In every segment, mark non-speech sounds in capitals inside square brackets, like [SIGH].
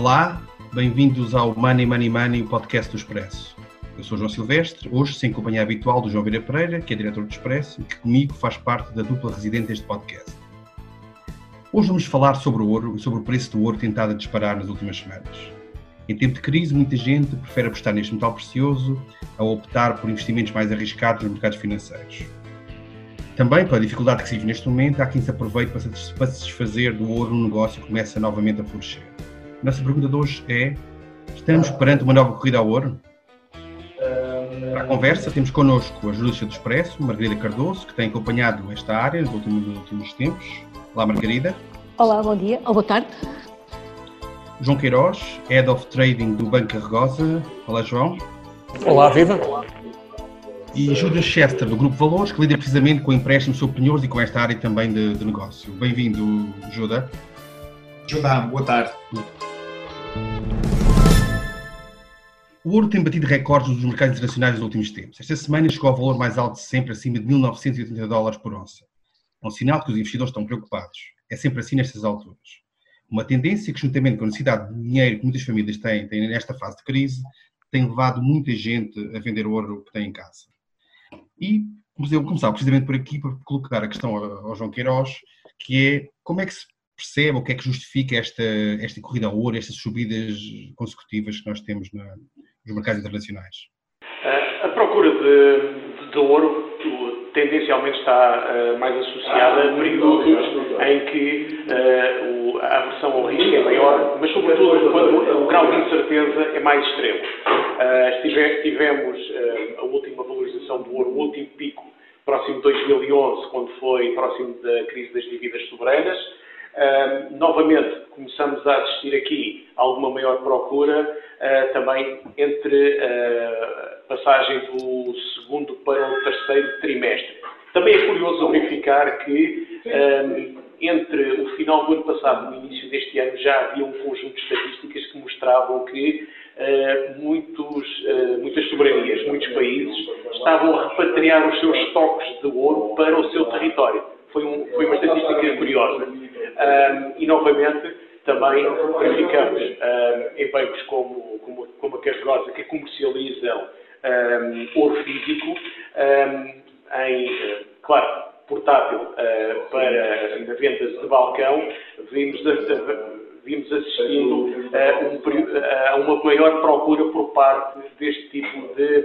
Olá, bem-vindos ao Money Money Money, o podcast do Expresso. Eu sou João Silvestre, hoje sem companhia habitual do João Vieira Pereira, que é diretor do Expresso e que comigo faz parte da dupla residente deste podcast. Hoje vamos falar sobre o ouro e sobre o preço do ouro tentado a disparar nas últimas semanas. Em tempo de crise, muita gente prefere apostar neste metal precioso a optar por investimentos mais arriscados nos mercados financeiros. Também, pela dificuldade que se vive neste momento, há quem se aproveite para se desfazer do ouro no negócio que começa novamente a florescer. Nossa pergunta de hoje é: estamos perante uma nova corrida ao ouro? Para a conversa, temos connosco a jornalista do Expresso, Margarida Cardoso, que tem acompanhado esta área nos últimos, nos últimos tempos. Olá, Margarida. Olá, bom dia ou boa tarde. João Queiroz, Head of Trading do Banco Carregosa. Olá, João. Olá, viva. E Júlio Chester, do Grupo Valores, que lida precisamente com empréstimos sobre penhores e com esta área também de, de negócio. Bem-vindo, Juda. Judá, boa tarde. O ouro tem batido recordes nos mercados internacionais nos últimos tempos. Esta semana chegou ao valor mais alto de sempre, acima de 1.980 dólares por onça. É um sinal que os investidores estão preocupados. É sempre assim nestas alturas. Uma tendência que, juntamente com a necessidade de dinheiro que muitas famílias têm, têm nesta fase de crise, tem levado muita gente a vender o ouro que tem em casa. E eu começar precisamente por aqui, para colocar a questão ao João Queiroz, que é como é que se percebe, o que é que justifica esta, esta corrida ao ouro, estas subidas consecutivas que nós temos na, nos mercados internacionais? A procura de, de ouro tendencialmente está uh, mais associada a períodos em que uh, o, a aversão ao risco é maior, mas sobretudo quando o grau de incerteza é mais extremo. Uh, tivemos a última valorização do ouro, o último pico, próximo de 2011, quando foi próximo da crise das dívidas soberanas. Novamente, começamos a assistir aqui a alguma maior procura, uh, também entre a uh, passagem do segundo para o terceiro trimestre. Também é curioso verificar que entre o final do ano passado e o início deste ano já havia um conjunto de estatísticas que mostravam que muitos, muitas soberanias, muitos países estavam a repatriar os seus estoques de ouro para o seu território. Foi, um, foi uma estatística curiosa. Um, e, novamente, também verificamos um, em bancos como, como, como a Carregosa, que comercializam um, ouro físico, em, claro, portátil uh, para na venda de balcão, vimos, vimos assistindo um, a uma maior procura por parte deste tipo de,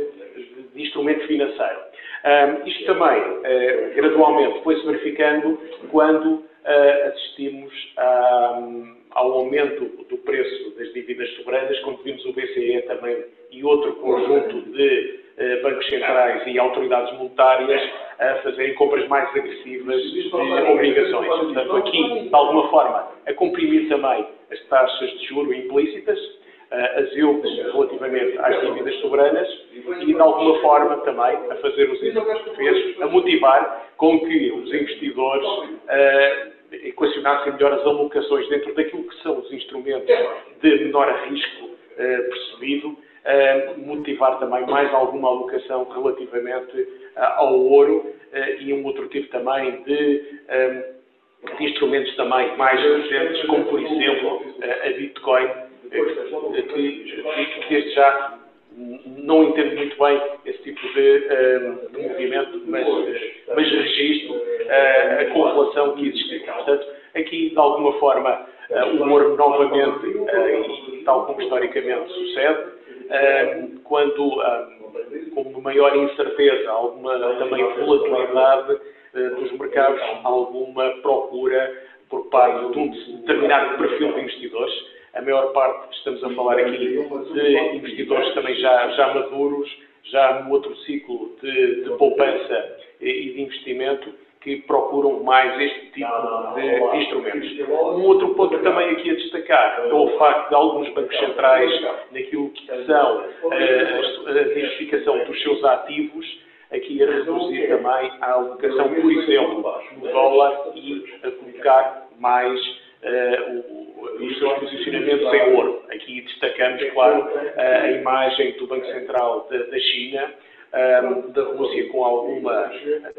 de instrumento financeiro. Um, isto também, uh, gradualmente, foi-se verificando quando assistimos a, um, ao aumento do preço das dívidas soberanas, quando vimos o BCE também e outro conjunto de uh, bancos centrais e autoridades monetárias a fazerem compras mais agressivas de obrigações. Portanto, aqui, de alguma forma, a comprimir também as taxas de juro implícitas, uh, as yields relativamente às dívidas soberanas e, de alguma forma, também a fazer os fez, a motivar com que os investidores uh, equacionassem melhor as alocações dentro daquilo que são os instrumentos de menor risco uh, percebido, uh, motivar também mais alguma alocação relativamente uh, ao ouro e um outro tipo também de, de instrumentos também mais recentes, como por exemplo a Bitcoin, que, que desde já não entendo muito bem esse tipo de, de movimento, mas, mas registro a correlação que existe. Portanto, aqui, de alguma forma, o humor novamente, e tal como historicamente sucede, quando, com maior incerteza, alguma também volatilidade dos mercados, alguma procura por parte de um determinado perfil de investidores, a maior parte estamos a falar aqui de investidores também já, já maduros, já no outro ciclo de, de poupança e de investimento, que procuram mais este tipo de, instrumentos. Um outro ponto também aqui a destacar é o facto de alguns bancos centrais, naquilo que são eh, a, diversificação dos seus ativos, aqui a reduzir também a alocação, por exemplo, no dólar e a colocar mais uh, os seus posicionamentos em ouro. Aqui destacamos, claro, a imagem do Banco Central da China, um, da Rússia com alguma,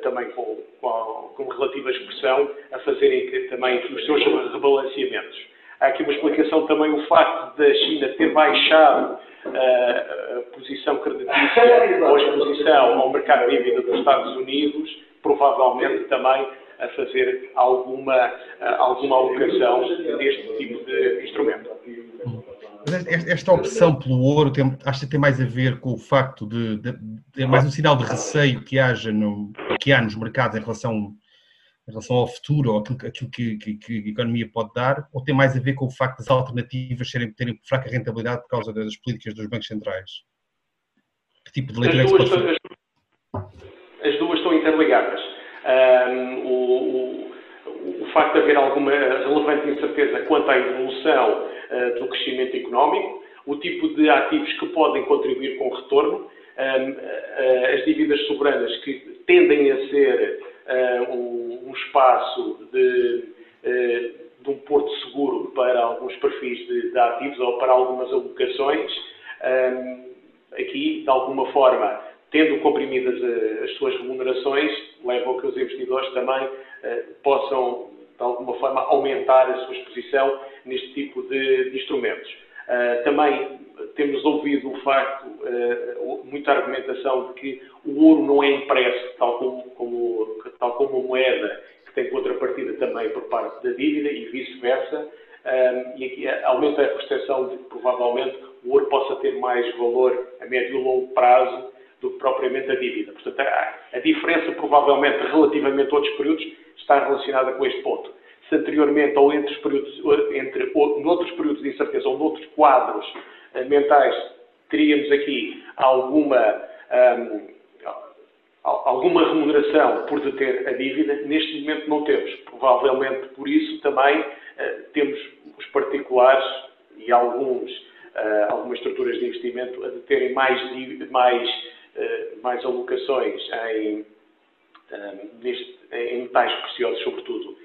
também com, com, com relativa expressão, a fazerem também os seus rebalanceamentos. Há aqui uma explicação também o facto da China ter baixado uh, a posição creditícia ou a exposição ao mercado de dívida dos Estados Unidos, provavelmente também a fazer alguma, uh, alguma alocação deste tipo de instrumento. Esta opção pelo ouro tem, acho que tem mais a ver com o facto de, de, de é mais um sinal de receio que haja no, que há nos mercados em relação em relação ao futuro ou aquilo, aquilo que, que, que, a economia pode dar, ou tem mais a ver com o facto das alternativas serem, terem fraca rentabilidade por causa das políticas dos bancos centrais? Que tipo de leitura é que se pode fazer? As duas estão interligadas. Um, o, o, o, facto de haver alguma relevante incerteza quanto à evolução uh, do crescimento económico, o tipo de ativos que podem contribuir com retorno, um, uh, as dívidas soberanas que tendem a ser uh, um, um, espaço de, de, um porto seguro para alguns perfis de, de ativos ou para algumas alocações. Aqui, de alguma forma, tendo comprimidas as suas remunerações, leva a que os investidores também uh, possam, de alguma forma, aumentar a sua exposição neste tipo de, instrumentos. Uh, também temos ouvido o facto, muita argumentação de que o ouro não é impresso, tal como, como, tal como a moeda, que tem contrapartida também por parte da dívida e vice-versa. Um, e aqui aumenta a percepção de que provavelmente o ouro possa ter mais valor a médio e longo prazo do que propriamente a dívida. Portanto, a, a diferença, provavelmente, relativamente a outros períodos, está relacionada com este ponto. Se anteriormente, ou entre, períodos, entre ou, noutros períodos de incerteza, ou noutros quadros uh, mentais, teríamos aqui alguma um, alguma remuneração por deter a dívida, neste momento não temos. Provavelmente por isso também uh, temos os particulares e alguns, uh, algumas estruturas de investimento a deterem mais, mais, mais alocações em, neste, em metais preciosos, sobretudo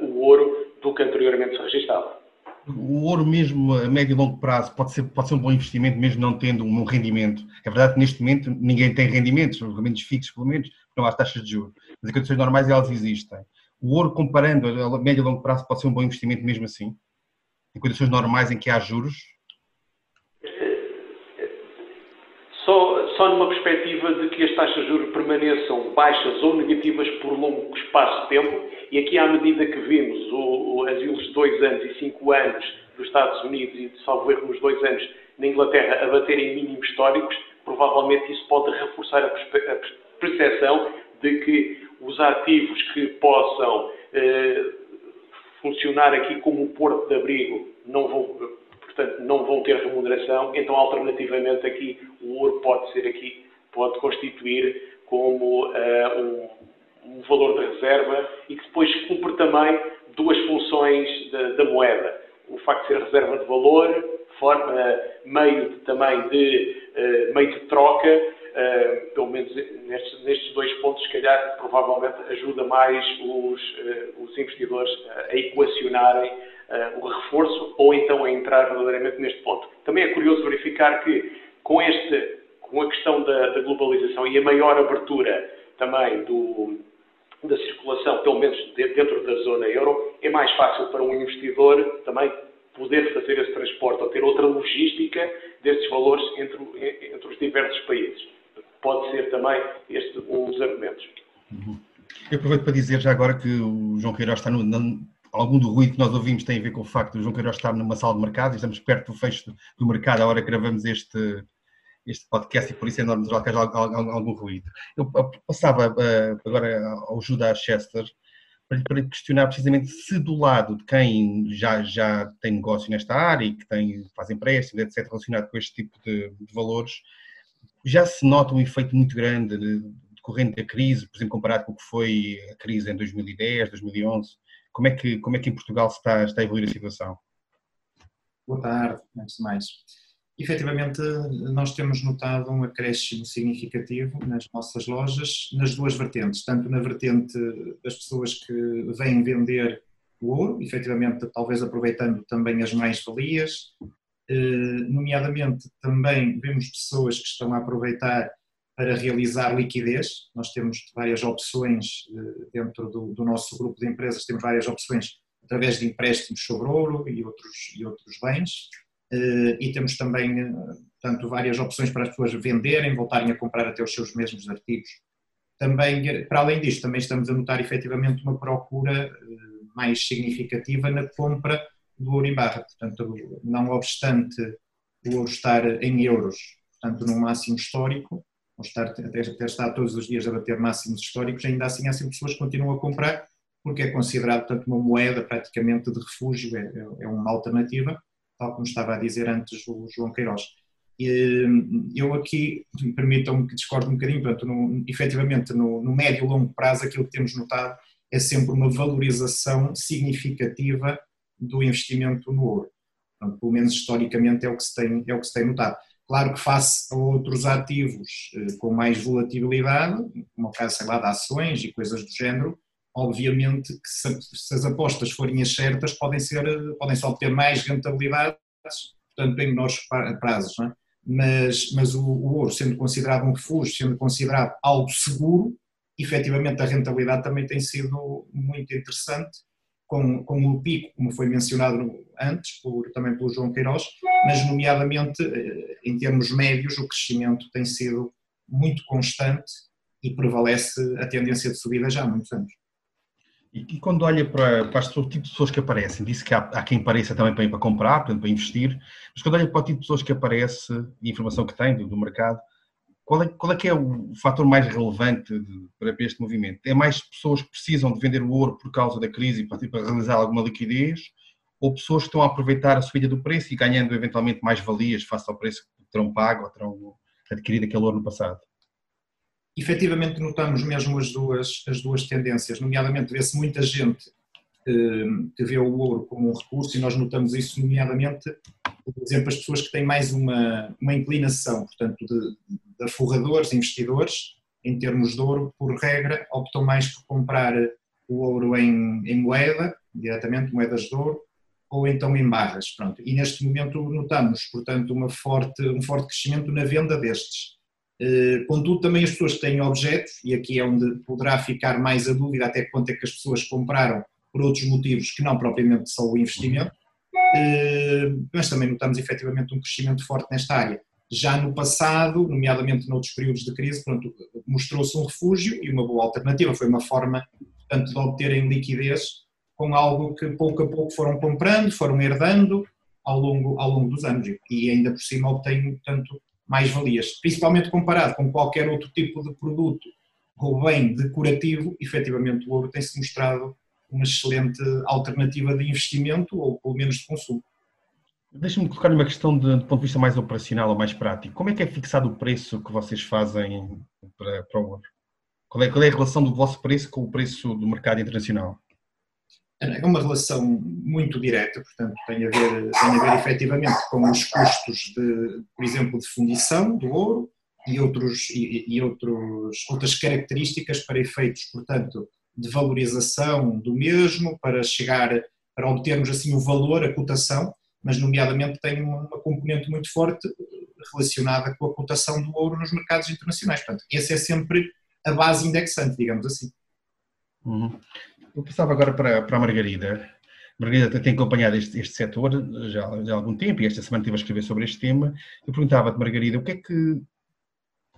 o ouro, do que anteriormente se registava o ouro mesmo a médio e longo prazo pode ser, pode ser um bom investimento mesmo não tendo um rendimento. É verdade que neste momento ninguém tem rendimentos, rendimentos fixos pelo menos, não há taxas de juros, mas em condições normais elas existem. O ouro comparando a médio e longo prazo pode ser um bom investimento mesmo assim? Em condições normais em que há juros? Só, numa perspectiva de que as taxas de juros permaneçam baixas ou negativas por longo espaço de tempo, e aqui, à medida que vimos o, o, as de dois anos e cinco anos dos Estados Unidos e, salvo erro, nos dois anos na Inglaterra a baterem mínimos históricos, provavelmente isso pode reforçar a, a percepção de que os ativos que possam eh, funcionar aqui como um porto de abrigo não vão, portanto, não vão ter remuneração, então alternativamente aqui o ouro pode ser aqui, pode constituir como uh, um um valor de reserva e que depois cumpre também duas funções da, da moeda. O facto de ser reserva de valor, forma, meio de, também de uh, meio de troca, uh, pelo menos nestes, nestes, dois pontos, se calhar, provavelmente ajuda mais os, os investidores a equacionarem o reforço ou então a entrar verdadeiramente neste ponto. Também é curioso verificar que com, este, com a questão da, da globalização e a maior abertura também do, da circulação, pelo menos dentro da zona euro, é mais fácil para um investidor também poder fazer esse transporte ou ter outra logística desses valores entre, entre os diversos países. Pode ser também este um dos argumentos. Uhum. Eu aproveito para dizer já agora que o João Queiroz está no, algum do ruído que nós ouvimos tem a ver com o facto de João Queiroz estar numa sala de mercado estamos perto do fecho do mercado à hora que gravamos este, este podcast e por isso é natural que haja algum ruído. Eu passava eh, agora ao Judas Chester para questionar precisamente se do lado de quem já, já tem negócio nesta área e que tem, faz empréstimos, etc., relacionado com este tipo de, de valores, já se nota um efeito muito grande decorrente da crise, por exemplo, comparado com o que foi a crise em 2010, 2011. Como é que, como é que em Portugal está, está a evoluir a situação? Boa tarde, antes de mais efetivamente nós temos notado um acréscimo significativo nas nossas lojas, nas duas vertentes, tanto na vertente das pessoas que vêm vender o ouro, efetivamente talvez aproveitando também as mais-valias, eh, nomeadamente também vemos pessoas que estão a aproveitar para realizar liquidez, nós temos várias opções eh, dentro do, do nosso grupo de empresas, temos várias opções através de empréstimos sobre ouro e outros, e outros bens. Eh, e temos também, eh, portanto, várias opções para as pessoas venderem, voltarem a comprar até os seus mesmos artigos. Também, para além disto, também estamos a notar efetivamente uma procura mais significativa na compra do ouro em barra. Portanto, não obstante o ouro estar em euros, portanto, num máximo histórico, estar, até, até estar todos os dias a bater máximos históricos, ainda assim há sempre pessoas que continuam a comprar, porque é considerado, portanto, uma moeda praticamente de refúgio, é, é, é uma alternativa, tal como estava a dizer antes o João Queiroz. E, eu aqui, permitam-me que discorde um bocadinho, portanto, no, efetivamente no, no médio e longo prazo aquilo que temos notado é sempre uma valorização significativa do investimento no ouro. Pelo menos historicamente é o que se tem, é o que se tem notado. Claro que face a outros ativos eh, com mais volatilidade, como o caso, sei lá, de ações e coisas do género, obviamente que se, as apostas forem as certas, podem, ser, podem só obter mais rentabilidades, portanto, em menores prazos. É? Mas, mas o, o ouro, sendo considerado um refúgio, sendo considerado algo seguro, efetivamente a rentabilidade também tem sido muito interessante com, com o pico, como foi mencionado antes, por, também pelo João Queiroz, mas nomeadamente eh, em termos médios o crescimento tem sido muito constante e prevalece a tendência de subida já há muitos anos. E, e quando olha para, para o tipo de pessoas que aparecem, disse que há, há quem pareça também para, para comprar, para investir, mas quando olha para o tipo de pessoas que aparece e a informação que tem do, do mercado, qual é, qual é que é o fator mais relevante de, para este movimento? É mais pessoas que precisam de vender o ouro por causa da crise para, para realizar alguma liquidez? Ou pessoas que estão a aproveitar a subida do preço e ganhando eventualmente mais valias face ao preço que terão pago ou terão adquirido aquele ouro no passado? Efetivamente notamos mesmo as duas, as duas tendências, nomeadamente vê-se muita gente que vê o ouro como um recurso e nós notamos isso nomeadamente por exemplo, as pessoas que têm mais uma, uma inclinação, portanto, de, de forradores, investidores, em termos de ouro, por regra, optam mais por comprar o ouro em, em moeda, diretamente, moedas de ouro, ou então em barras. Pronto. E neste momento notamos, portanto, uma forte, um forte crescimento na venda destes. Eh, contudo, também as pessoas que têm objetos, e aqui é onde poderá ficar mais a dúvida até quanto é que as pessoas compraram por outros motivos que não propriamente só o investimento, eh, mas também notamos efetivamente um crescimento forte nesta área. Já no passado, nomeadamente noutros períodos de crise, mostrou-se um refúgio e uma boa alternativa, foi uma forma, portanto, de obterem liquidez com algo que pouco a pouco foram comprando, foram herdando ao longo, ao longo dos anos. E ainda por cima obtêm, portanto, mais valias, principalmente comparado com qualquer outro tipo de produto ou bem decorativo, efetivamente o ouro tem-se mostrado uma excelente alternativa de investimento ou pelo menos de consumo. Deixa-me colocar uma questão de, de ponto de vista mais operacional ou mais prático. Como é que é fixado o preço que vocês fazem para, para o ouro? Qual é, qual é a relação do vosso preço com o preço do mercado internacional? É uma relação muito direta, portanto, tem a ver, tem a ver efetivamente com os custos, de, por exemplo, de fundição do ouro e, outros, e, e outros, outras características para efeitos, portanto, de valorização do mesmo para chegar, para obtermos assim o valor, a cotação, mas nomeadamente tem uma componente muito forte relacionada com a cotação do ouro nos mercados internacionais. Portanto, essa é sempre a base indexante, digamos assim. Uhum. Eu passava agora para, para a Margarida. Margarida tem acompanhado este, este setor já, já há algum tempo e esta semana estive a escrever sobre este tema. Eu perguntava-te, Margarida, o que é que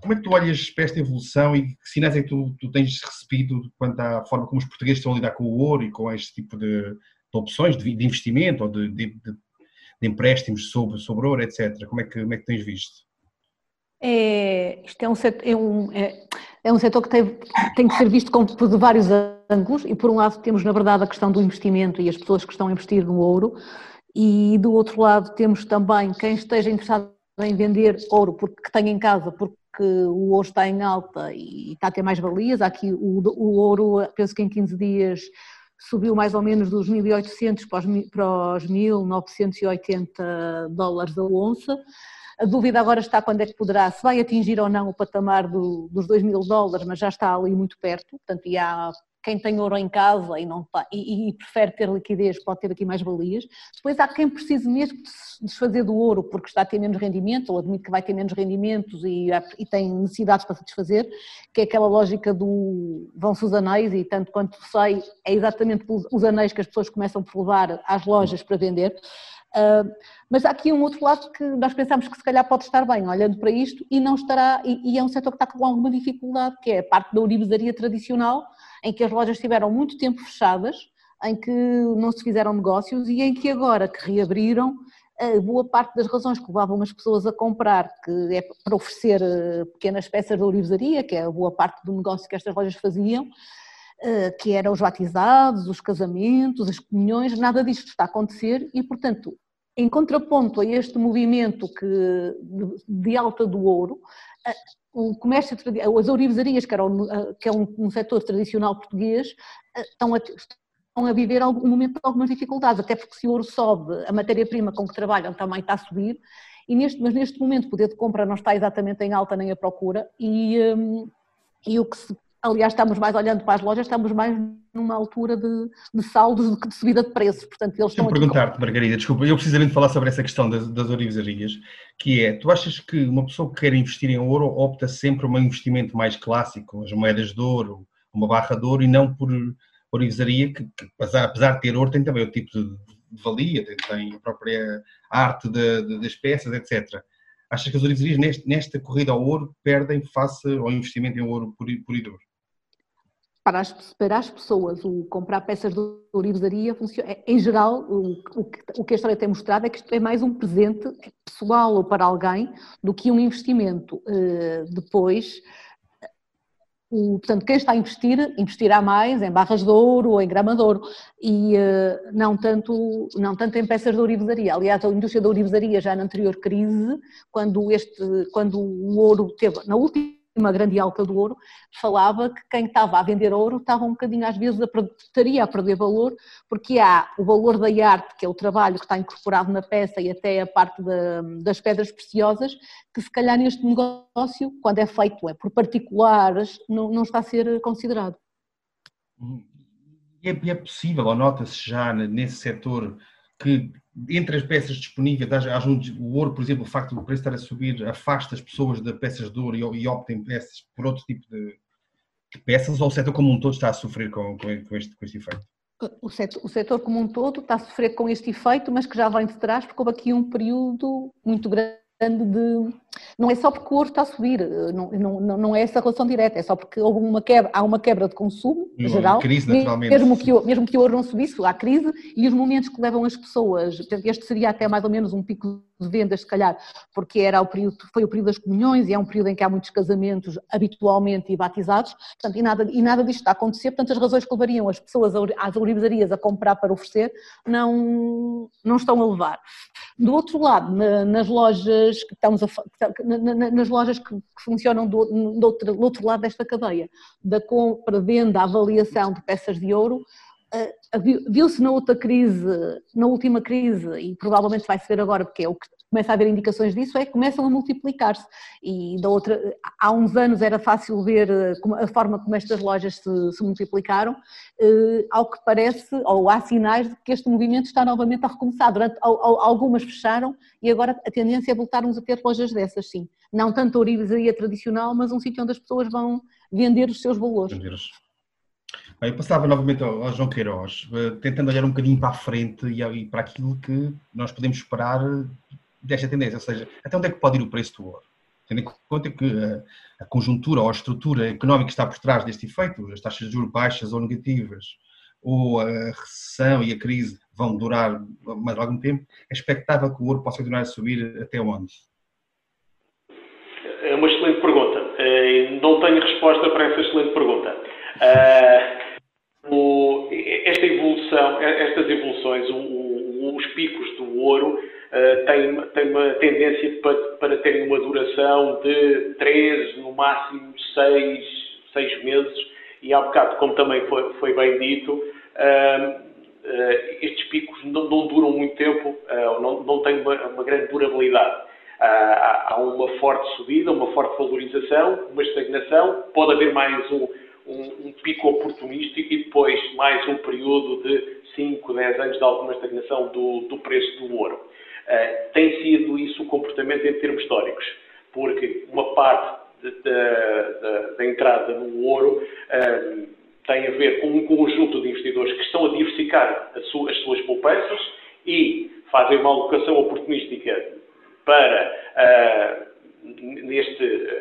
como é que tu olhas para esta evolução e que sinais é que tu, tu, tens recebido quanto à forma como os portugueses estão a lidar com o ouro e com este tipo de, de opções de, de, investimento ou de, de, empréstimos sobre, sobre ouro, etc. Como é que, como é que tens visto? É, isto é um, setor, é, um, é, é um setor que tem, tem que ser visto com, de vários ângulos e por um lado temos na verdade a questão do investimento e as pessoas que estão a investir no ouro e do outro lado temos também quem esteja interessado em vender ouro porque tem em casa porque que o ouro está em alta e está a ter mais valias. Aqui o, o ouro, penso que em 15 dias subiu mais ou menos dos 1.800 para os, para os 1.980 dólares a onça. A dúvida agora está quando é que poderá, se vai atingir ou não o patamar do, dos 2 mil dólares, mas já está ali muito perto, portanto, e há quem tem ouro em casa e, não, e, e prefere ter liquidez pode ter aqui mais valias. Depois há quem precise mesmo de se desfazer do ouro porque está a ter menos rendimento ou admite que vai ter menos rendimentos e, e tem necessidades para satisfazer, que é aquela lógica do vão-se os anéis e tanto quanto sei é exatamente os anéis que as pessoas começam por levar às lojas para vender. Uh, mas há aqui um outro lado que nós pensamos que se calhar pode estar bem olhando para isto e não estará, e, e é um setor que está com alguma dificuldade, que é a parte da ourivesaria tradicional, em que as lojas estiveram muito tempo fechadas, em que não se fizeram negócios e em que agora que reabriram, boa parte das razões que levavam as pessoas a comprar, que é para oferecer eh, pequenas peças de ourivesaria, que é a boa parte do negócio que estas lojas faziam, eh, que eram os batizados, os casamentos, as comunhões, nada disto está a acontecer e, portanto, em contraponto a este movimento que, de alta do ouro, eh, o comércio, as ourivesarias, que, eram, eh, que é um, um setor tradicional português, estão a, estão a viver um momento de algumas dificuldades, até porque se o ouro sobe, a matéria-prima com que trabalham também está a subir, e neste, mas neste momento o poder de compra não está exatamente em alta nem a procura, e, um, e o que se Aliás, estamos mais olhando para as lojas, estamos mais numa altura de, de saldos do que de subida de preços. Portanto, eles estão. perguntar-te, Margarida, desculpa, eu precisamente falar sobre essa questão das, das que é, tu achas que uma pessoa que quer investir em ouro opta sempre por um investimento mais clássico, as moedas de ouro, uma barra de ouro, e não por orivesaria, que, que apesar, de ter ouro, tem também o tipo de, de valia, tem, tem, a própria arte de, de, das peças, etc. Achas que as orivesarias nesta corrida ao ouro perdem face ao investimento em ouro por, por duro? Para as, para as pessoas, o comprar peças de ourivesaria, funciona, é, em geral, o, o, que, o que a história tem mostrado é que isto é mais um presente pessoal ou para alguém do que um investimento. Uh, depois, o, portanto, quem está a investir, investirá mais em barras de ouro ou em grama de ouro e uh, não, tanto, não tanto em peças de ourivesaria. Aliás, a indústria da ourivesaria já na anterior crise, quando, este, quando o ouro teve, na última uma grande alta do ouro, falava que quem estava a vender ouro estava um bocadinho às vezes a, estaria a perder valor, porque há o valor da arte, que é o trabalho que está incorporado na peça e até a parte da, das pedras preciosas, que se calhar neste negócio, quando é feito é por particulares, não, não está a ser considerado. E é, é possível, ou nota-se já nesse setor, que entre as peças disponíveis, o ouro, por exemplo, o facto do preço estar a subir, afasta as pessoas de peças de ouro e, e optem peças por outro tipo de, de, peças, ou o setor como um todo está a sofrer com, com, este, com este efeito? O setor, o setor como um todo está a sofrer com este efeito, mas que já vem de trás, porque houve aqui um período muito grande de. Não é só porque o ouro está a subir, não, não, não é essa relação direta, é só porque houve uma quebra, há uma quebra de consumo em geral. Crise, naturalmente. Mesmo que, mesmo que o ouro não subisse, há crise e os momentos que levam as pessoas. Este seria até mais ou menos um pico de vendas, se calhar, porque era o período, foi o período das comunhões e é um período em que há muitos casamentos habitualmente e batizados, portanto, e nada, e nada disto está a acontecer, portanto, as razões que levariam as pessoas às ourivesarias a comprar para oferecer não, não estão a levar. Do outro lado, nas lojas que estamos a, nas lojas que, funcionam do, do, outro, do outro lado desta cadeia, da compra, venda, avaliação de peças de ouro, viu-se na outra crise, na última crise, e provavelmente vai se ver agora, porque é o que começa a haver indicações disso, é que começam a multiplicar-se. E da outra, há uns anos era fácil ver eh, a forma como estas lojas se, se multiplicaram, ao que parece, ou há sinais de que este movimento está novamente a recomeçar. Durante, algumas fecharam e agora a tendência é voltarmos a ter lojas dessas, sim. Não tanto a orivesaria tradicional, mas um sítio onde as pessoas vão vender os seus valores. Eu passava novamente ao, João Queiroz, eh, tentando olhar um bocadinho para a frente e, para aquilo que nós podemos esperar desta tendência, ou seja, até onde é que pode ir o preço do ouro? Tendo em conta que a, a conjuntura ou a estrutura económica que está por trás deste efeito, as taxas de juros baixas ou negativas, ou a recessão e a crise vão durar mais algum tempo, é expectável que o ouro possa continuar a subir até onde? É uma excelente pergunta. Eh, não tenho resposta para essa excelente pergunta. Eh, esta evolução, estas evoluções, os picos do ouro eh, têm, têm uma tendência para, para terem uma duração de 3, no máximo 6, 6 meses, e há bocado, como também foi, foi bem dito, uh, uh, estes picos não, não, duram muito tempo, uh, não, não têm uma, uma grande durabilidade. Há uma forte subida, uma forte valorização, uma estagnação, pode haver mais um, um, um, pico oportunístico e depois mais um período de 5, 10 anos de alguma estagnação do, do preço do ouro. Uh, tem sido isso o comportamento em termos históricos, porque uma parte da entrada no ouro uh, tem a ver com um conjunto de investidores que estão a diversificar as suas poupanças e fazem uma alocação oportunística para uh, neste,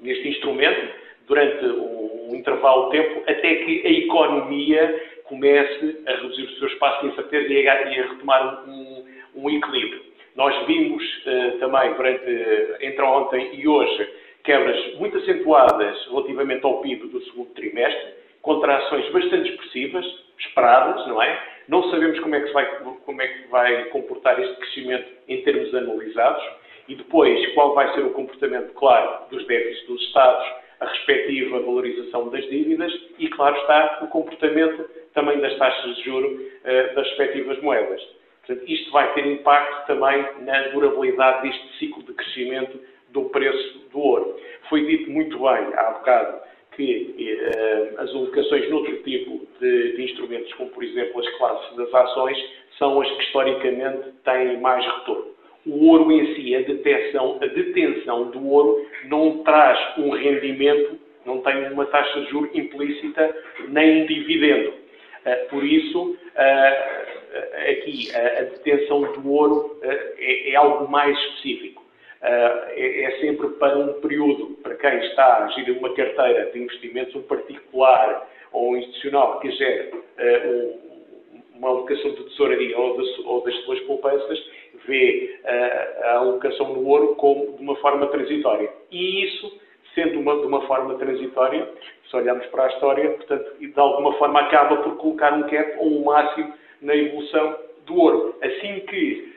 neste instrumento durante um, intervalo de tempo até que a economia comece a reduzir o seu espaço de incerteza e a, e a retomar um, um, equilíbrio. Nós vimos uh, também durante entre ontem e hoje quebras muito acentuadas relativamente ao PIB do segundo trimestre, contrações bastante expressivas, esperadas, não é? Não sabemos como é que, vai, como é que vai comportar este crescimento em termos anualizados e depois qual vai ser o comportamento, claro, dos déficits dos Estados, a respectiva valorização das dívidas e, claro está, o comportamento também das taxas de juro uh, das respectivas moedas. Portanto, isto vai ter impacto também na durabilidade deste ciclo de crescimento do preço do ouro. Foi dito muito bem há bocado que eh, as alocações noutro tipo de, de, instrumentos, como por exemplo as classes das ações, são as que historicamente têm mais retorno. O ouro em si, a detenção, a detenção do ouro não traz um rendimento, não tem uma taxa de juros implícita, nem um dividendo. Eh, por isso, eh, aqui, a detenção do ouro é, é algo mais específico. É, é, sempre para um período, para quem está a gerir uma carteira de investimentos, um particular ou um institucional que gere uma alocação de tesouraria ou, das suas poupanças, vê a alocação no ouro como de uma forma transitória. E isso, sendo uma, de uma forma transitória, se olharmos para a história, portanto, de alguma forma acaba por colocar um cap ou um máximo na evolução do ouro. Assim que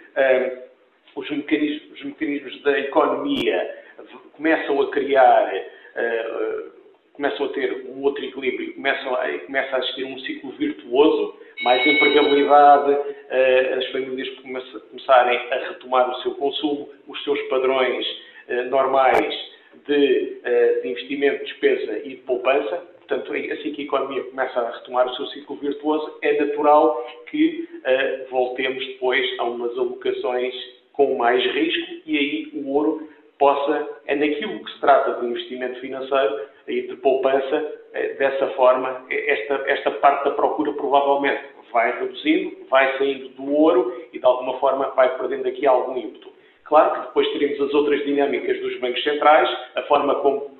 os mecanismos, os mecanismos da economia começam a criar, uh, começam a ter um outro equilíbrio, começam a, começa a existir um ciclo virtuoso, mais empregabilidade, uh, as famílias começarem a retomar o seu consumo, os seus padrões uh, normais de, de investimento, despesa e de poupança, Portanto, assim que a economia começa a retomar o seu ciclo virtuoso, é natural que uh, voltemos depois a umas alocações com mais risco e aí o ouro possa, é naquilo que se trata de investimento financeiro de poupança, é, dessa forma, é, esta, esta parte da procura provavelmente vai reduzindo, vai saindo do ouro e de alguma forma vai perdendo aqui algum ímpeto. Claro que depois teremos as outras dinâmicas dos bancos centrais, a forma como,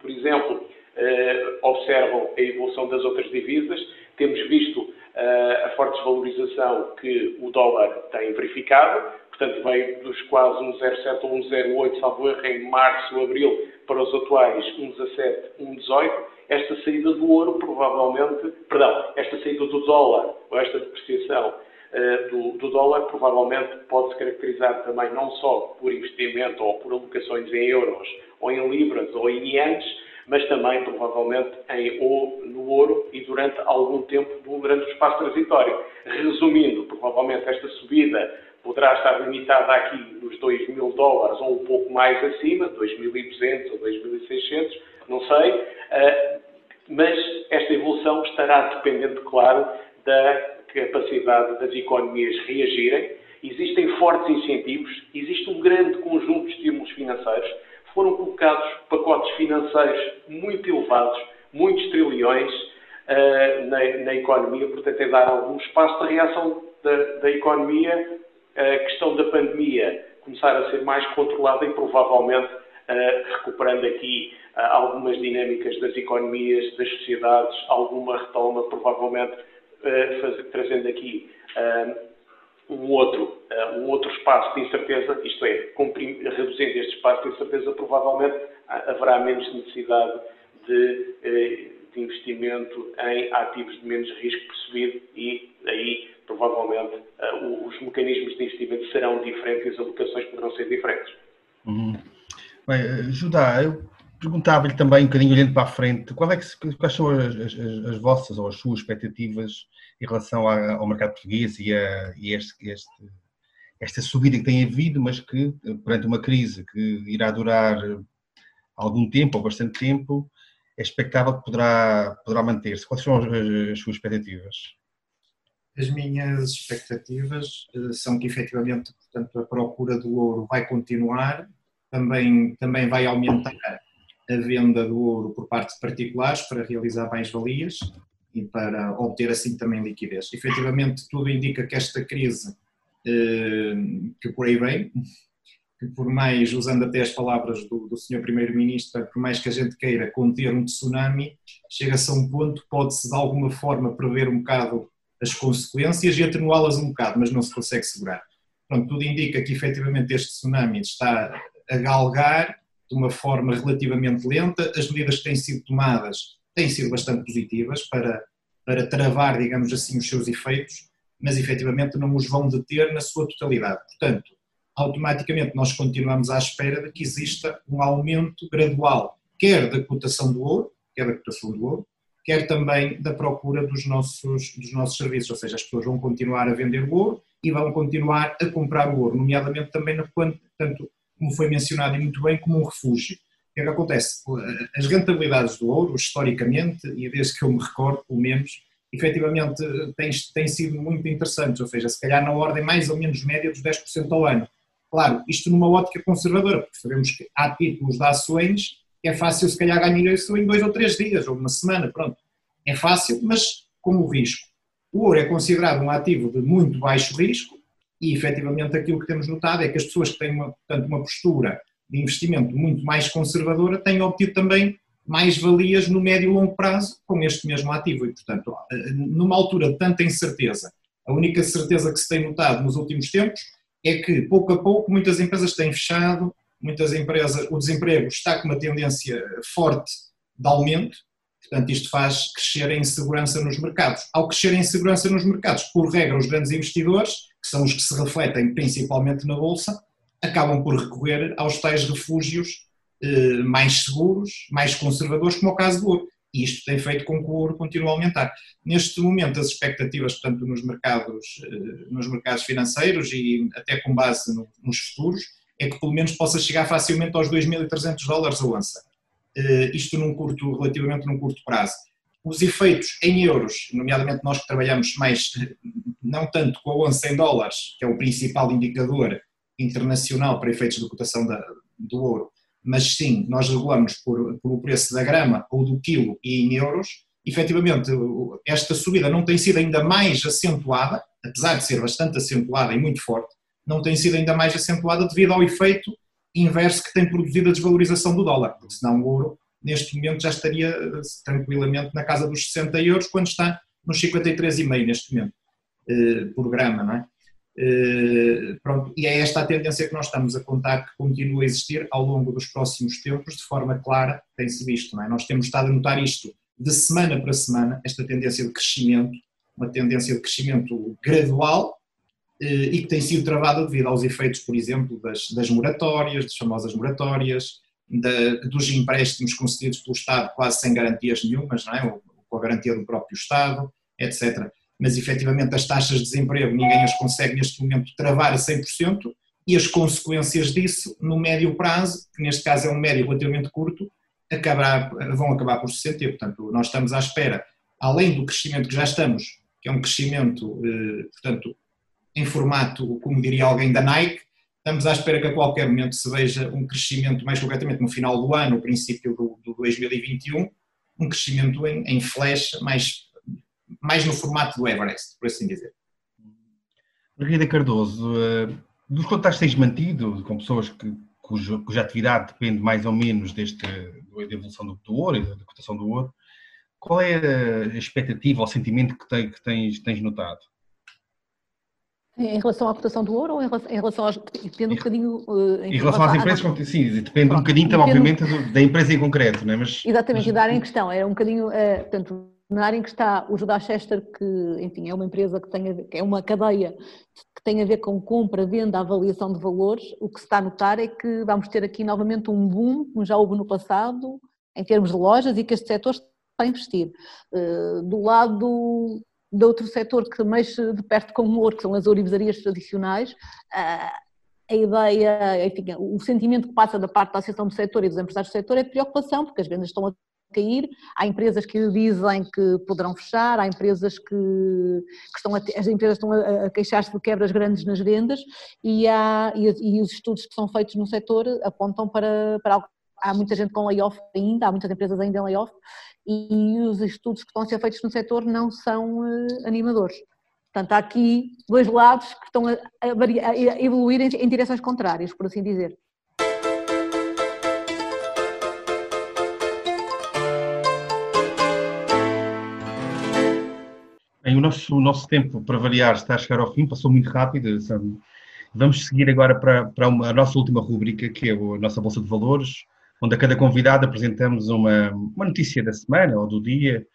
por exemplo, eh, observam a evolução das outras divisas. Temos visto eh, a forte desvalorização que o dólar tem verificado, portanto veio dos quase 1,07 ou 1,08, salvo erro, em março, abril, para os atuais 1,17, 1,18. Esta saída do ouro provavelmente, perdão, esta saída do dólar, ou esta depreciação uh, do, do, dólar, provavelmente pode se caracterizar também não só por investimento ou por alocações em euros, ou em libras, ou em ienes, mas também provavelmente em, ou no ouro e durante algum tempo, durante o espaço transitório. Resumindo, provavelmente esta subida poderá estar limitada aqui nos 2 mil dólares ou um pouco mais acima, 2.200 ou 2.600, não sei, eh, mas esta evolução estará dependente, claro, da capacidade das economias reagirem. Existem fortes incentivos, existe um grande conjunto de estímulos financeiros, foram colocados pacotes financeiros muito elevados, muitos trilhões uh, na, na, economia, portanto é dar algum espaço de reação da, da economia a questão da pandemia começar a ser mais controlada e provavelmente uh, recuperando aqui uh, algumas dinâmicas das economias, das sociedades, alguma retoma, provavelmente faz, trazendo aqui um outro, um outro espaço de incerteza, isto é, reduzindo este espaço de incerteza, provavelmente haverá menos necessidade de, de investimento em ativos de menos risco percebido e aí provavelmente uh, os mecanismos de investimento serão diferentes e as alocações poderão ser diferentes. Uhum. Bem, eh, Judá, eu perguntava-lhe também um bocadinho olhando para a frente, é que, quais são as, as, as, vossas ou as suas expectativas em relação ao mercado português e a, e este, este, esta subida que tem havido, mas que perante uma crise que irá durar algum tempo ou bastante tempo, é expectável que poderá, poderá manter-se? Quais são as, as suas expectativas? As minhas expectativas eh, são que efetivamente portanto, a procura do ouro vai continuar, também, também vai aumentar a venda do ouro por parte de particulares para realizar mais-valias e para obter assim também liquidez. Efetivamente, tudo indica que esta crise, eh, que por aí vem, que por mais, usando até as palavras do, do Sr. Primeiro-Ministro, por mais que a gente queira conter um tsunami, chega-se a um ponto, pode-se de alguma forma prever um bocado as consequências e atenuá-las um bocado, mas não se consegue segurar. Pronto, tudo indica que efetivamente este tsunami está a galgar de uma forma relativamente lenta, as medidas que têm sido tomadas têm sido bastante positivas para, para travar, digamos assim, os seus efeitos, mas efetivamente não os vão deter na sua totalidade. Portanto, automaticamente nós continuamos à espera de que exista um aumento gradual, quer da cotação do ouro, quer da cotação do ouro, quer também da procura dos nossos, dos nossos serviços, ou seja, as pessoas vão continuar a vender o ouro e vão continuar a comprar o ouro, nomeadamente também na, tanto como foi mencionado e muito bem, como um refúgio. O que é que acontece? As rentabilidades do ouro, historicamente, e desde que eu me recordo, pelo menos, efetivamente têm, têm sido muito interessantes, ou seja, se calhar na ordem mais ou menos média dos 10% ao ano. Claro, isto numa ótica conservadora, porque sabemos que há títulos de ações que é fácil se calhar ganhar isso em dois ou três dias, ou uma semana, pronto. É fácil, mas com o risco. O ouro é considerado um ativo de muito baixo risco e efetivamente aquilo que temos notado é que as pessoas que têm uma, portanto, uma postura de investimento muito mais conservadora têm obtido também mais valias no médio e longo prazo com este mesmo ativo. E, portanto, numa altura de tanta incerteza, a única certeza que se tem notado nos últimos tempos é que, pouco a pouco, muitas empresas têm fechado, muitas empresas, o desemprego está com uma tendência forte de aumento, portanto, isto faz crescer a insegurança nos mercados. Ao crescer a insegurança nos mercados, por regra, os grandes investidores, que são os que se refletem principalmente na Bolsa, acabam por recorrer aos tais refúgios eh, mais seguros, mais conservadores, como é o caso do ouro. E isto tem feito com que o ouro continue a aumentar. Neste momento, as expectativas, portanto, nos mercados, eh, nos mercados financeiros e até com base no, nos futuros, é que pelo menos possa chegar facilmente aos 2.300 dólares a onça. Eh, isto num curto, relativamente num curto prazo. Os efeitos em euros, nomeadamente nós que trabalhamos mais, não tanto com a onça em dólares, que é o principal indicador internacional para efeitos de cotação da, do ouro, mas sim, nós regulamos por, por o preço da grama ou do quilo e em euros, efetivamente esta subida não tem sido ainda mais acentuada, apesar de ser bastante acentuada e muito forte, não tem sido ainda mais acentuada devido ao efeito inverso que tem produzido a desvalorização do dólar, porque senão o ouro neste momento já estaria eh, tranquilamente na casa dos 60 euros, quando está nos 53,5 neste momento, eh, por grama, não é? Eh, pronto, e é esta a tendência que nós estamos a contar que continua a existir ao longo dos próximos tempos, de forma clara, tem-se visto, é? Nós temos estado a notar isto de semana para semana, esta tendência de crescimento, uma tendência de crescimento gradual, eh, e que tem sido travada devido aos efeitos, por exemplo, das, das moratórias, das famosas moratórias, da, dos empréstimos concedidos pelo Estado quase sem garantias nenhumas, não é? com a garantia do próprio Estado, etc. Mas efetivamente as taxas de desemprego ninguém as consegue neste momento travar a 100% e as consequências disso no médio prazo, que neste caso é um médio relativamente curto, acabará, vão acabar por se sentir. Portanto, nós estamos à espera, além do crescimento que já estamos, que é um crescimento, eh, portanto, em formato, como diria alguém da Nike, estamos à espera que a qualquer momento se veja um crescimento, mais concretamente no final do ano, no princípio do, do 2021, um crescimento em, em flash mais, mais no formato do Everest, por assim dizer. Margarida Cardoso, eh, dos contactos que tens mantido com pessoas que, cuja, cuja atividade depende mais ou menos deste, da evolução do, do ouro e da cotação do ouro, qual é a expectativa ou sentimento que, tem, que tens, tens notado? Em relação à cotação do ouro ou em relação, em relação aos. Depende um bocadinho. Uh, em, em relação às empresas, sim, depende Pronto, um bocadinho também, obviamente, da empresa em concreto, não é? Mas, exatamente, mas... e da área em questão. Era um bocadinho. Uh, portanto, em que está o Judas Chester, que, enfim, é uma empresa que, tem ver, é uma cadeia que tem a ver com compra, venda, avaliação de valores, o que se está a notar é que vamos ter aqui novamente um boom, como já houve no passado, em termos de lojas, e que este setor está a investir. Uh, do lado de outro setor que mexe de perto com o ouro, que são as ourivesarias tradicionais, a ideia, enfim, o sentimento que passa da parte da associação do setor e dos empresários do setor é de preocupação, porque as vendas estão a cair, há empresas que dizem que poderão fechar, há empresas que, que estão a, as empresas estão a, a queixar-se de quebras grandes nas vendas e, há, e, e, os estudos que são feitos no setor apontam para, para algo. Há muita gente com layoff ainda, há muitas empresas ainda em layoff e os estudos que estão a ser feitos no setor não são uh, animadores. Portanto, há aqui dois lados que estão a, a, a evoluir em, em direções contrárias, por assim dizer. Bem, o nosso, o nosso tempo, para variar, está a chegar ao fim, passou muito rápido. Vamos seguir agora para, para uma, a nossa última rubrica, que é a nossa Bolsa de Valores, onde a cada convidado apresentamos uma, uma notícia da semana ou do dia,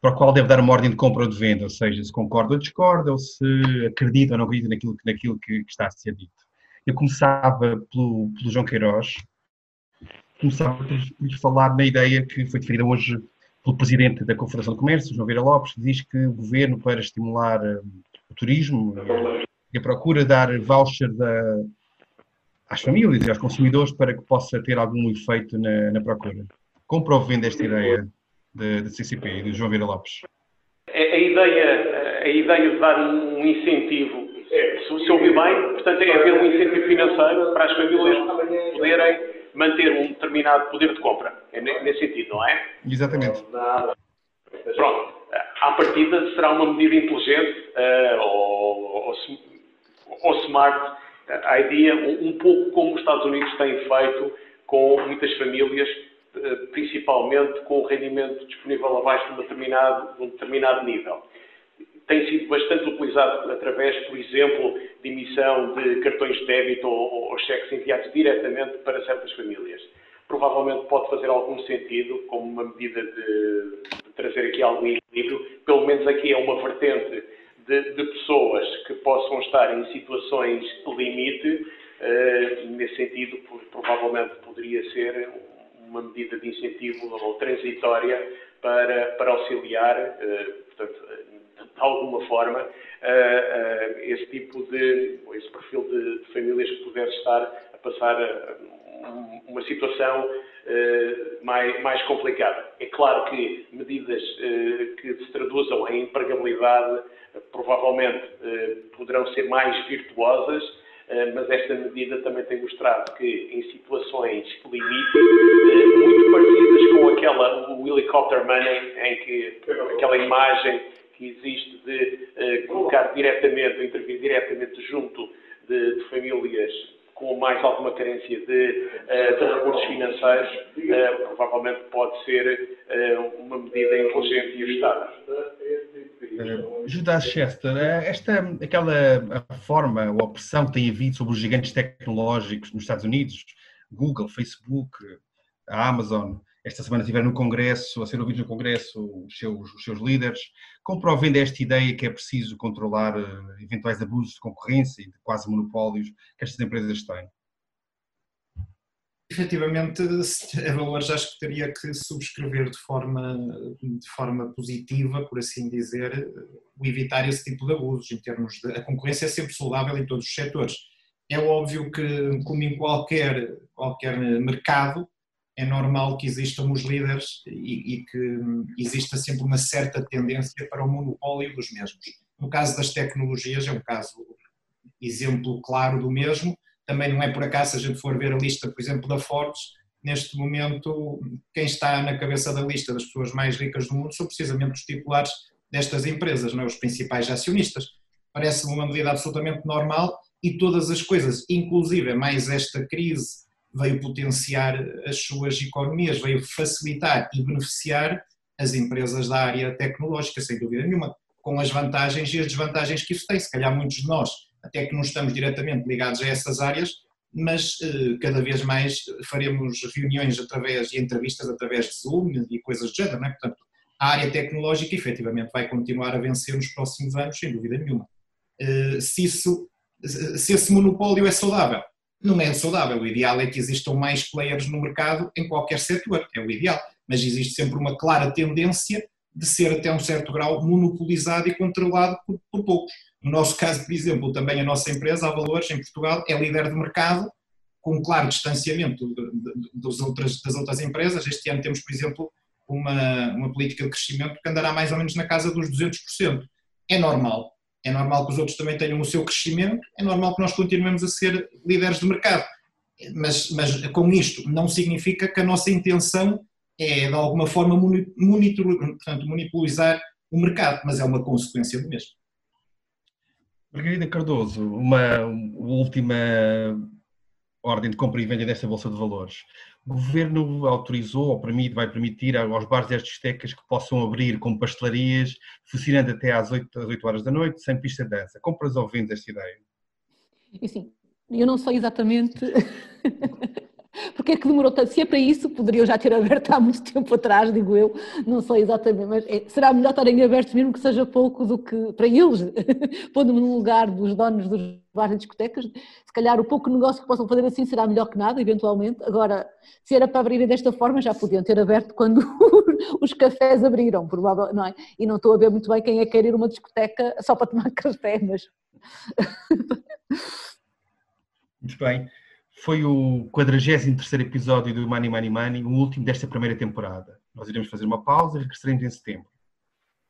para o qual deve dar uma ordem de compra ou de venda, ou seja, se concorda ou discorda, ou se acredita ou não acredita naquilo, naquilo que, que está a ser dito. Eu começava pelo, pelo João Queiroz, começava por lhe falar na ideia que foi definida hoje pelo Presidente da Confederação de Comércio, João Vieira Lopes, diz que o Governo, para estimular eh, o turismo e a procura dar voucher da, às famílias e aos consumidores para que possa ter algum efeito na, na procura. Vende esta ideia da CCP e de João Vieira Lopes? A, a, ideia, a ideia de dar um incentivo, se, se ouvi bem, portanto é haver um incentivo financeiro para as famílias poderem manter um determinado poder de compra. É nesse sentido, não é? Exatamente. Pronto. À partida será uma medida inteligente uh, ou, ou, ou smart a ideia um, um pouco como os Estados Unidos têm feito com muitas famílias, eh, principalmente com o rendimento disponível abaixo de um determinado, de um determinado nível. Tem sido bastante utilizado através, por exemplo, de emissão de cartões de débito ou, ou cheques enviados diretamente para certas famílias. Provavelmente pode fazer algum sentido, como uma medida de, de trazer aqui algum equilíbrio. Pelo menos aqui é uma vertente de, de pessoas que possam estar em situações limite, uh, nesse sentido, provavelmente poderia ser uma medida de incentivo ou transitória para, para auxiliar, uh, portanto, de alguma forma, uh, esse tipo de, esse perfil de, de famílias que pudesse estar a passar uma situação mais, mais complicada. É claro que medidas que se traduzam em empregabilidade provavelmente eh, poderão ser mais virtuosas, eh, mas esta medida também tem mostrado que em situações limite, eh, muito parecidas com aquela, o helicopter money, em que aquela imagem que existe de colocar diretamente, intervir diretamente junto de, de famílias com mais alguma carência de, de recursos financeiros, provavelmente pode ser uma medida inteligente e ajustada. Judas Chester, eh, esta, aquela forma ou a pressão que tem havido sobre os gigantes tecnológicos nos Estados Unidos, Google, Facebook, a Amazon, esta semana estiveram no Congresso, a ser ouvidos no Congresso os seus, os seus líderes, comprovem esta ideia que é preciso controlar uh, eventuais abusos de concorrência e de quase monopólios que estas empresas têm? efetivamente, a Valores acho que teria que subscrever de forma, de forma positiva, por assim dizer, o evitar esse tipo de abusos, em termos de. A concorrência é sempre saudável em todos os setores. É óbvio que, como em qualquer, qualquer mercado, é normal que existam os líderes e, e que exista sempre uma certa tendência para o monopólio dos mesmos. No caso das tecnologias, é um caso exemplo claro do mesmo, também não é por acaso, se a gente for ver a lista, por exemplo, da Forbes, neste momento, quem está na cabeça da lista das pessoas mais ricas do mundo são precisamente os titulares destas empresas, não é? os principais acionistas. Parece-me uma medida absolutamente normal e todas as coisas, inclusive mais esta crise, veio potenciar as suas economias, veio facilitar e beneficiar as empresas da área tecnológica, sem dúvida nenhuma, com as vantagens e as desvantagens que isso tem. Se calhar muitos de nós até que não estamos diretamente ligados a essas áreas, mas eh, cada vez mais faremos reuniões através e entrevistas através de Zoom e coisas do género, não é? Portanto, a área tecnológica efetivamente vai continuar a vencer nos próximos anos, sem dúvida nenhuma. Eh, se, isso, se esse monopólio é saudável, não é saudável. O ideal é que existam mais players no mercado em qualquer setor, é o ideal. Mas existe sempre uma clara tendência de ser até um certo grau monopolizado e controlado por, por poucos. No nosso caso, por exemplo, também a nossa empresa, a Valores, em Portugal, é líder de mercado, com um claro distanciamento das outras, das outras empresas. Este ano temos, por exemplo, uma, uma política de crescimento que andará mais ou menos na casa dos 200%. É normal. É normal que os outros também tenham o seu crescimento, é normal que nós continuemos a ser líderes de mercado. Mas, mas com isto não significa que a nossa intenção é de alguma forma monitor, portanto, monopolizar o mercado, mas é uma consequência do mesmo. Margarida Cardoso, uma última ordem de compra e venda desta Bolsa de Valores. O Governo autorizou ou permite, vai permitir aos bares e às discotecas que possam abrir com pastelarias, funcionando até às 8, às 8 horas da noite, sem pista de dança. Compras ou vendes esta ideia? E sim, eu não sei exatamente [LAUGHS] Porque é que demorou tanto? Se é para isso, poderiam já ter aberto há muito tempo atrás, digo eu, não sei exatamente, mas é, será melhor estarem abertos mesmo que seja pouco do que para eles, [LAUGHS] pondo-me no lugar dos donos dos bares e discotecas, se calhar o pouco negócio que possam fazer assim será melhor que nada, eventualmente. Agora, se era para abrirem desta forma, já podiam ter aberto quando [LAUGHS] os cafés abriram, provavelmente, não é? E não estou a ver muito bem quem é que quer ir uma discoteca só para tomar [LAUGHS] café, mas... Muito bem foi o 43 episódio do Money Money Money, o último desta primeira temporada. Nós iremos fazer uma pausa e regressaremos em setembro.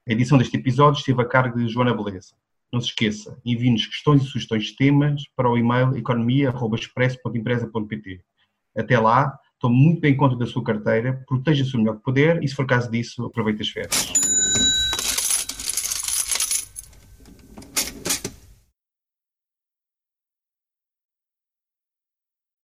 A edição deste episódio esteve a cargo de Joana Beleza. Não se esqueça, envie-nos questões e sugestões de temas para o e-mail economia.expresso.empresa.pt. Até lá, tome muito bem conta da sua carteira, proteja-se o melhor que puder e, se for caso disso, aproveite as férias.